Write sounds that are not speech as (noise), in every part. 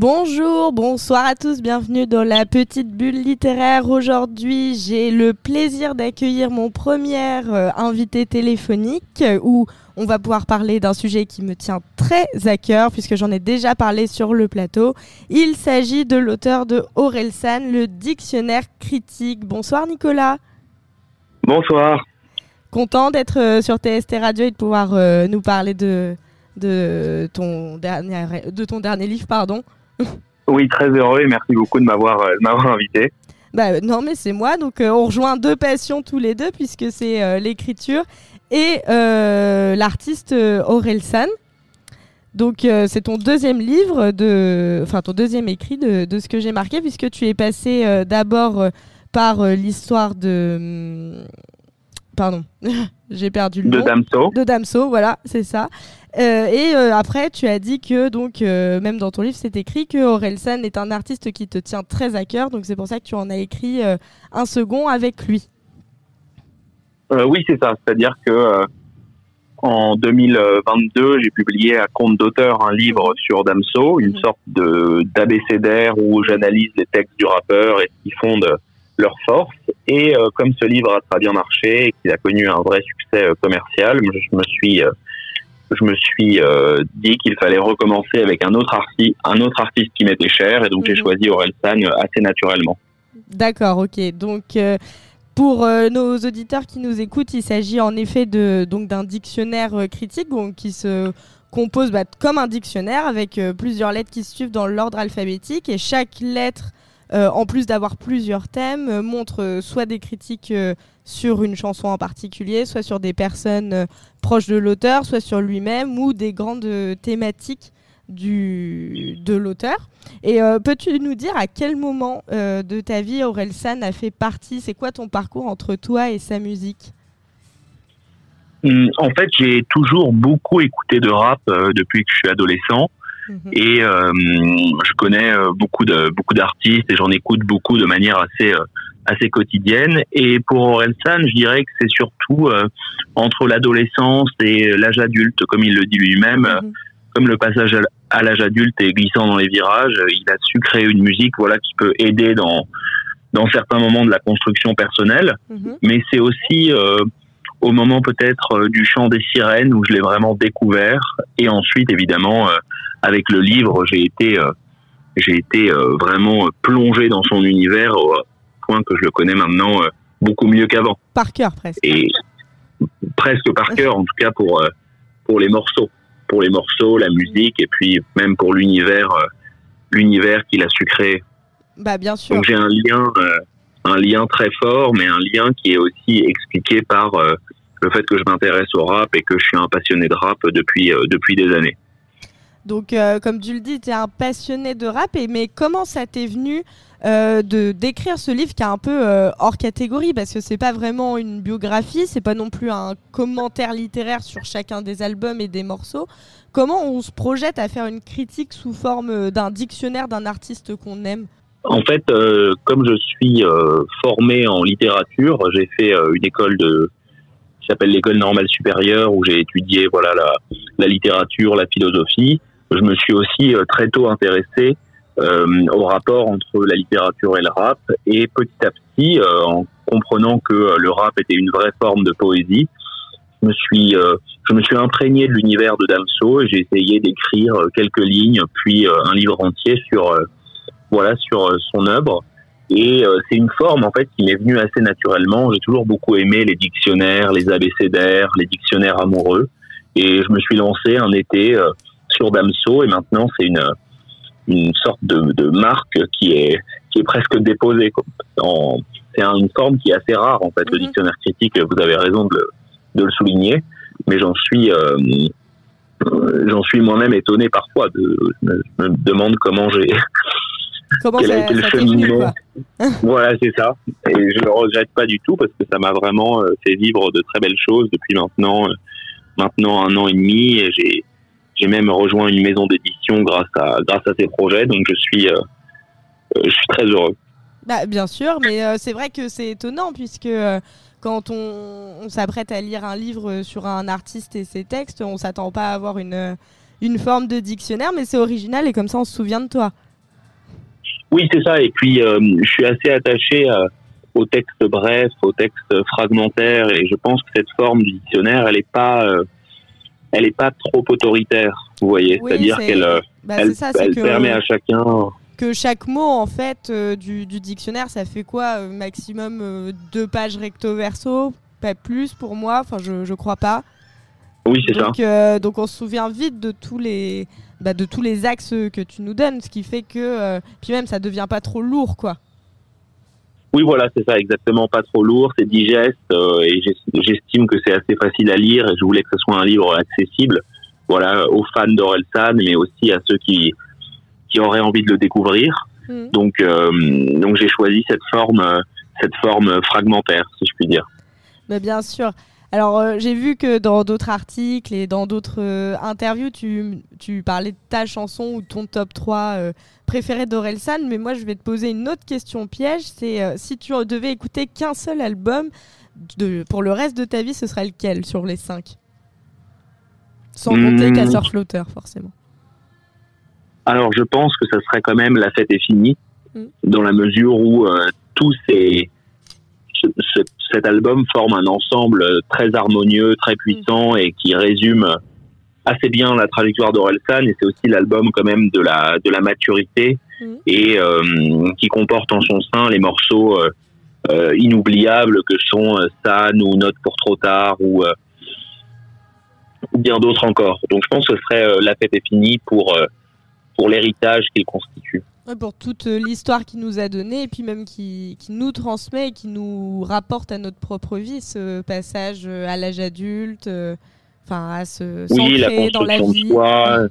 Bonjour, bonsoir à tous, bienvenue dans la petite bulle littéraire. Aujourd'hui, j'ai le plaisir d'accueillir mon premier euh, invité téléphonique euh, où on va pouvoir parler d'un sujet qui me tient très à cœur puisque j'en ai déjà parlé sur le plateau. Il s'agit de l'auteur de Orelsan, le dictionnaire critique. Bonsoir Nicolas. Bonsoir. Content d'être euh, sur TST Radio et de pouvoir nous parler de, de, ton dernier, de ton dernier livre. pardon. (laughs) Oui, très heureux et merci beaucoup de m'avoir euh, de invité. Bah, non, mais c'est moi. Donc, on rejoint deux passions tous les deux, puisque c'est l'écriture et l'artiste Aurel San. Donc, c'est ton deuxième livre, de, enfin, ton deuxième écrit de, de ce que j'ai marqué, puisque tu es passé d'abord par l'histoire de. hum, Pardon, (laughs) j'ai perdu le De nom. Damso. De Damso, voilà, c'est ça. Euh, et euh, après, tu as dit que, donc, euh, même dans ton livre, c'est écrit que Orelsan est un artiste qui te tient très à cœur. Donc, c'est pour ça que tu en as écrit un second avec lui. Oui, c'est ça. C'est-à-dire que en 2022, j'ai publié à compte d'auteur un livre sur Damso, une Mhm. sorte de d'abécédaire où j'analyse les textes du rappeur et ce qui fonde leur force. Et euh, comme ce livre a très bien marché et qu'il a connu un vrai succès euh, commercial, je me suis euh, je me suis euh, dit qu'il fallait recommencer avec un autre artiste, un autre artiste qui m'était cher, et donc j'ai Mhm. choisi Orelsan euh, assez naturellement. D'accord, ok. Donc, euh, pour euh, nos auditeurs qui nous écoutent, il s'agit en effet de donc d'un dictionnaire critique donc, qui se compose bah, comme un dictionnaire avec plusieurs lettres qui se suivent dans l'ordre alphabétique et chaque lettre, en plus d'avoir plusieurs thèmes, euh, montre euh, soit des critiques euh, sur une chanson en particulier, soit sur des personnes euh, proches de l'auteur, soit sur lui-même ou des grandes euh, thématiques du, de l'auteur. Et euh, peux-tu nous dire à quel moment euh, de ta vie Aurel San a fait partie? C'est quoi ton parcours entre toi et sa musique? Hum, En fait, j'ai toujours beaucoup écouté de rap euh, depuis que je suis adolescent Mhm. et euh, je connais euh, beaucoup de beaucoup d'artistes et j'en écoute beaucoup de manière assez euh, assez quotidienne. Et pour Orelsan, je dirais que c'est surtout euh, entre l'adolescence et l'âge adulte, comme il le dit lui-même, Mhm. comme le passage à l'âge adulte est glissant dans les virages, il a su créer une musique, voilà, qui peut aider dans dans certains moments de la construction personnelle Mhm. mais c'est aussi euh, au moment peut-être euh, du chant des sirènes où je l'ai vraiment découvert. Et ensuite évidemment euh, avec le livre j'ai été euh, j'ai été vraiment plongé dans son univers au point que je le connais maintenant beaucoup mieux qu'avant. Par cœur presque. et presque par cœur en tout cas pour pour les morceaux. Pour les morceaux la musique et puis même pour l'univers l'univers qu'il a su créer Bah bien sûr. donc j'ai un lien, un lien très fort, mais un lien qui est aussi expliqué par euh, le fait que je m'intéresse au rap et que je suis un passionné de rap depuis euh, depuis des années. Donc euh, comme tu le dis, tu es un passionné de rap. Mais comment ça t'est venu de d'écrire ce livre qui est un peu hors catégorie? Parce que c'est pas vraiment une biographie, c'est pas non plus un commentaire littéraire sur chacun des albums et des morceaux. Comment on se projette à faire une critique sous forme d'un dictionnaire d'un artiste qu'on aime? En fait, euh, comme je suis euh, formé en littérature, j'ai fait euh, une école de qui s'appelle l'école normale supérieure où j'ai étudié voilà la, la littérature, la philosophie. Je me suis aussi euh, très tôt intéressé euh, au rapport entre la littérature et le rap et petit à petit, euh, en comprenant que le rap était une vraie forme de poésie, je me suis je me suis imprégné de l'univers de Damso et j'ai essayé d'écrire quelques lignes puis un livre entier sur voilà sur euh, son œuvre. Et euh, c'est une forme en fait qui m'est venue assez naturellement. J'ai toujours beaucoup aimé les dictionnaires les abécédaires les dictionnaires amoureux. Et je me suis lancé un été euh, sur Damso. Et maintenant c'est une une sorte de, de marque qui est qui est presque déposée c'est un- une forme qui est assez rare en fait le Mhm. dictionnaire critique. Vous avez raison de le, de le souligner. Mais j'en suis euh, j'en suis moi-même étonné parfois de, je me demande comment j'ai Comment Quel ça, le ça cheminement quoi (laughs) Voilà, c'est ça. Et je le regrette pas du tout parce que ça m'a vraiment euh, fait vivre de très belles choses depuis maintenant, euh, maintenant un an et demi. J'ai, j'ai même rejoint une maison d'édition grâce à, grâce à ces projets. Donc je suis, euh, je suis très heureux. Bah, bien sûr, mais euh, c'est vrai que c'est étonnant puisque euh, quand on, on s'apprête à lire un livre sur un artiste et ses textes, on s'attend pas à avoir une, une forme de dictionnaire, mais c'est original et comme ça on se souvient de toi. Oui, c'est ça. Et puis, je suis assez attaché au texte bref, au texte fragmentaire, et je pense que cette forme du dictionnaire, elle n'est pas, elle est pas trop autoritaire. Vous voyez, c'est-à-dire qu'elle, bah, elle, elle permet à chacun que chaque mot en fait du, du, dictionnaire ça fait quoi maximum deux pages recto verso pas plus pour moi enfin je je crois pas oui, c'est ça. Euh, donc on se souvient vite de tous les bah, de tous les axes que tu nous donnes, ce qui fait que euh, puis même ça devient pas trop lourd, quoi. Oui, voilà, c'est ça, exactement, pas trop lourd, c'est digeste euh, et j'estime que c'est assez facile à lire et je voulais que ce soit un livre accessible, voilà, aux fans d'Orelsan, mais aussi à ceux qui qui auraient envie de le découvrir. Mmh. Donc donc j'ai choisi cette forme cette forme fragmentaire, si je puis dire. Mais bah, bien sûr. Alors, euh, j'ai vu que dans d'autres articles et dans d'autres euh, interviews, tu, tu, parlais de ta chanson ou ton top 3 euh, préféré d'Orelsan, mais moi, je vais te poser une autre question piège. C'est si tu devais écouter qu'un seul album de, pour le reste de ta vie, ce serait lequel sur les 5 Sans compter mmh. Casseur Flotter, forcément. Alors, je pense que ce serait quand même La fête est finie, mmh. dans la mesure où tous ces cet album forme un ensemble très harmonieux, très puissant et qui résume assez bien la trajectoire d'Orelsan et c'est aussi l'album quand même de la de la maturité mm. et euh, qui comporte en son sein les morceaux euh, euh, inoubliables que sont San ou Note pour trop tard ou bien d'autres encore. Donc je pense que ce serait la fête est finie pour pour l'héritage qu'il constitue pour toute euh, l'histoire qu'il nous a donnée et puis même qui, qui, nous transmet et qui nous rapporte à notre propre vie ce passage euh, à l'âge adulte, euh, enfin à se oui, la dans la vie. De soi,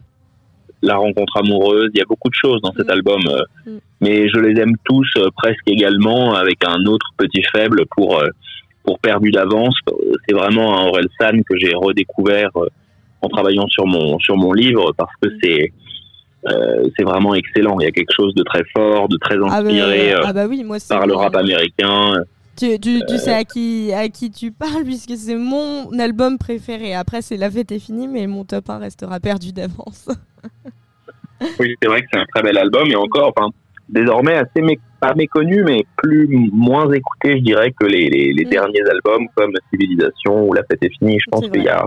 la rencontre amoureuse, il y a beaucoup de choses dans cet mm. album, mm. mais je les aime tous presque également avec un autre petit faible pour pour Perdu d'avance. C'est vraiment un Orelsan que j'ai redécouvert en travaillant sur mon sur mon livre parce que mm. c'est euh, c'est vraiment excellent. Il y a quelque chose de très fort, de très ah bah, inspiré ah bah oui, moi par le rap américain. Tu, tu, tu, sais à qui, à qui tu parles, puisque c'est mon album préféré. Après, c'est La fête est finie, mais mon top 1 restera perdu d'avance. oui, c'est vrai que c'est un très bel album, et encore, enfin, désormais assez pas méconnu, mais plus moins écouté, je dirais, que les, les, mm. derniers albums comme Civilisation ou La fête est finie. Je pense qu'il y a,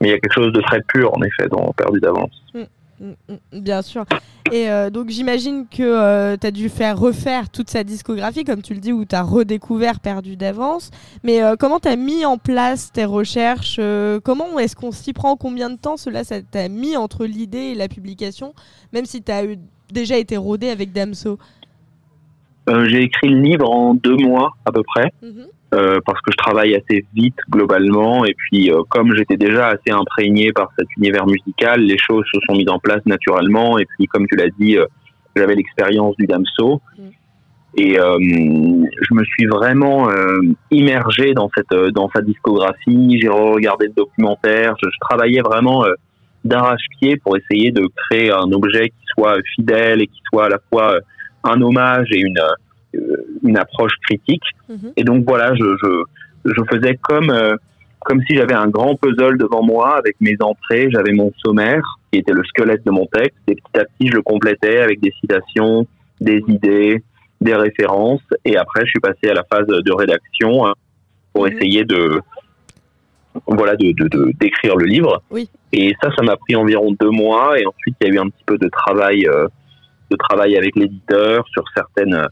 mais il y a quelque chose de très pur, en effet, dans Perdu d'avance. Mm. Mm, mm, bien sûr. Et euh, donc j'imagine que euh, tu as dû faire refaire toute sa discographie, comme tu le dis, où tu as redécouvert Perdu d'avance. Mais euh, comment tu as mis en place tes recherches Comment est-ce qu'on s'y prend Combien de temps cela ça t'a mis entre l'idée et la publication, même si tu as déjà été rodé avec Damso? J'ai écrit le livre en deux mois à peu près. Mm-hmm. Euh, parce que je travaille assez vite globalement. Et puis euh, comme j'étais déjà assez imprégné par cet univers musical, les choses se sont mises en place naturellement. Et puis comme tu l'as dit, euh, j'avais l'expérience du Damso. Mm. et je me suis vraiment immergé dans cette dans sa discographie, j'ai regardé le documentaire, je, je travaillais vraiment d'arrache-pied pour essayer de créer un objet qui soit fidèle et qui soit à la fois un hommage et une une approche critique. Mhm. Et donc voilà, je, je, je faisais comme euh, comme si j'avais un grand puzzle devant moi avec mes entrées, j'avais mon sommaire qui était le squelette de mon texte, et petit à petit je le complétais avec des citations, des idées, des références, et après je suis passé à la phase de rédaction hein, pour mhm. essayer de voilà de d'écrire le livre. Oui. Et ça, ça m'a pris environ deux mois, et ensuite il y a eu un petit peu de travail euh, de travail avec l'éditeur sur certaines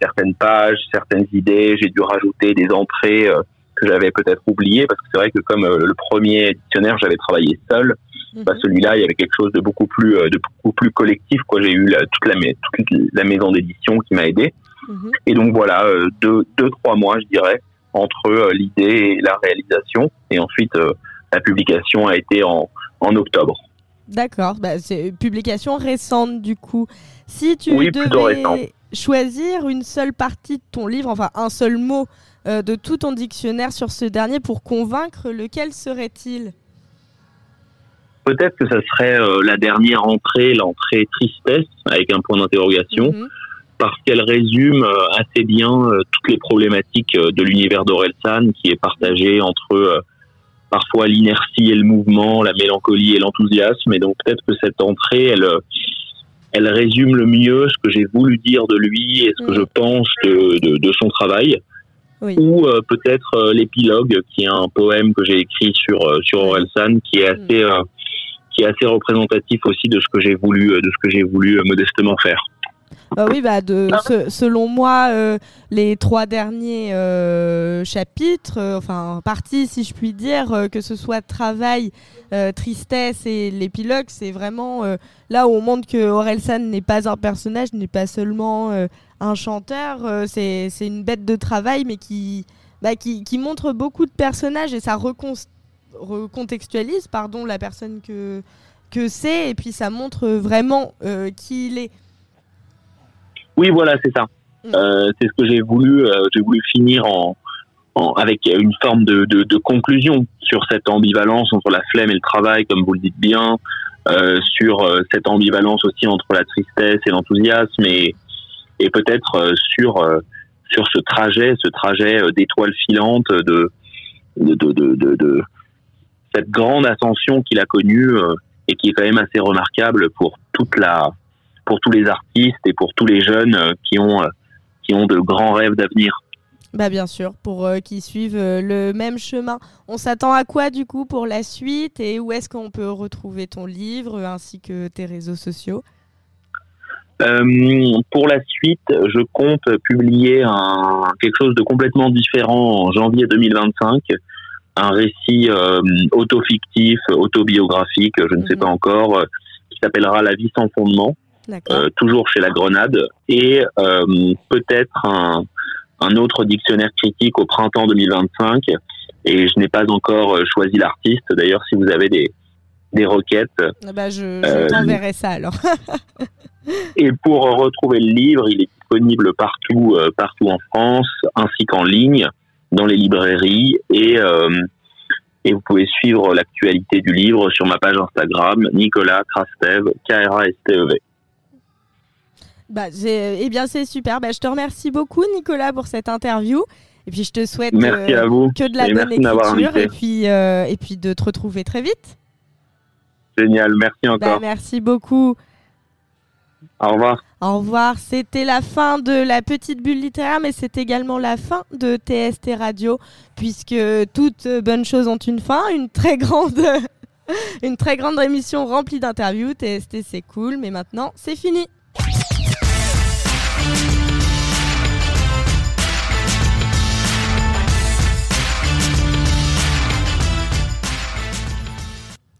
certaines pages, certaines idées. J'ai dû rajouter des entrées euh, que j'avais peut-être oubliées parce que c'est vrai que comme euh, le premier dictionnaire, j'avais travaillé seul. Mhm. Bah, celui-là, il y avait quelque chose de beaucoup plus, euh, de beaucoup plus collectif. Quoi, j'ai eu la, toute, la, toute la maison d'édition qui m'a aidé. Mhm. Et donc voilà, deux, deux, trois mois, je dirais, entre l'idée et la réalisation. Et ensuite, la publication a été en, en octobre. D'accord, bah, c'est une publication récente du coup. Si tu devais choisir une seule partie de ton livre, enfin un seul mot euh, de tout ton dictionnaire sur ce dernier pour convaincre, lequel serait-il? Peut-être que ça serait euh, la dernière entrée, l'entrée tristesse, avec un point d'interrogation, mhm. parce qu'elle résume euh, assez bien toutes les problématiques de l'univers d'Orelsan, qui est partagé entre parfois l'inertie et le mouvement, la mélancolie et l'enthousiasme. Et donc peut-être que cette entrée, elle elle résume le mieux ce que j'ai voulu dire de lui et ce que Mm. je pense de, de, de son travail. Oui. Ou euh, peut-être euh, l'épilogue, qui est un poème que j'ai écrit sur euh, sur Orelsan, qui est assez euh, qui est assez représentatif aussi de ce que j'ai voulu euh, de ce que j'ai voulu euh, modestement faire. Bah oui, bah de, se- selon moi, euh, les trois derniers euh, chapitres, euh, enfin parties, si je puis dire, euh, que ce soit travail, euh, tristesse et l'épilogue, c'est vraiment euh, là où on montre que Orelsan n'est pas un personnage, n'est pas seulement euh, un chanteur, euh, c'est une bête de travail, mais qui, bah, qui, qui montre beaucoup de personnages et ça recon- recontextualise pardon, la personne que, que c'est, et puis ça montre vraiment euh, qui il est. Oui, voilà, c'est ça. Mm. Euh, c'est ce que j'ai voulu. euh, j'ai voulu finir en, en- avec une forme de, de, de conclusion sur cette ambivalence entre la flemme et le travail, comme vous le dites bien, euh, sur euh, cette ambivalence aussi entre la tristesse et l'enthousiasme, et, et peut-être euh, sur euh, sur ce trajet, ce trajet d'étoiles filantes de de, de, de, de- de cette grande ascension qu'il a connue euh, et qui est quand même assez remarquable pour toute la pour tous les artistes et pour tous les jeunes euh, qui ont euh, qui ont de grands rêves d'avenir. Bah bien sûr, pour euh, qu'ils suivent euh, le même chemin. On s'attend à quoi du coup pour la suite? Et où est-ce qu'on peut retrouver ton livre ainsi que tes réseaux sociaux? Euh, pour la suite, je compte publier un, quelque chose de complètement différent en janvier 2025, un récit auto-fictif, autobiographique, je ne sais Mhm. pas encore, qui s'appellera La vie sans fondement. Euh, toujours chez La Grenade, et euh, peut-être un, un autre dictionnaire critique au printemps 2025. Et je n'ai pas encore euh, choisi l'artiste. D'ailleurs, si vous avez des, des requêtes. Ah bah, je, je euh, t'enverrai ça alors. (laughs) Et pour retrouver le livre, il est disponible partout, euh, partout en France, ainsi qu'en ligne, dans les librairies. Et, euh, et vous pouvez suivre l'actualité du livre sur ma page Instagram, Nicolas Krastev, K-R-A-S-T-E-V. Bah, j'ai- eh bien c'est super. Bah, je te remercie beaucoup Nicolas pour cette interview. Et puis je te souhaite Merci euh, à vous. que de la et bonne écriture et puis, euh, et puis de te retrouver très vite. Génial, merci Bah, encore. merci beaucoup. Au revoir. Au revoir. C'était la fin de la petite bulle littéraire, mais c'est également la fin de TST Radio, puisque toutes bonnes choses ont une fin. Une très grande, (laughs) une très grande émission remplie d'interviews. TST, c'est cool, mais maintenant, c'est fini.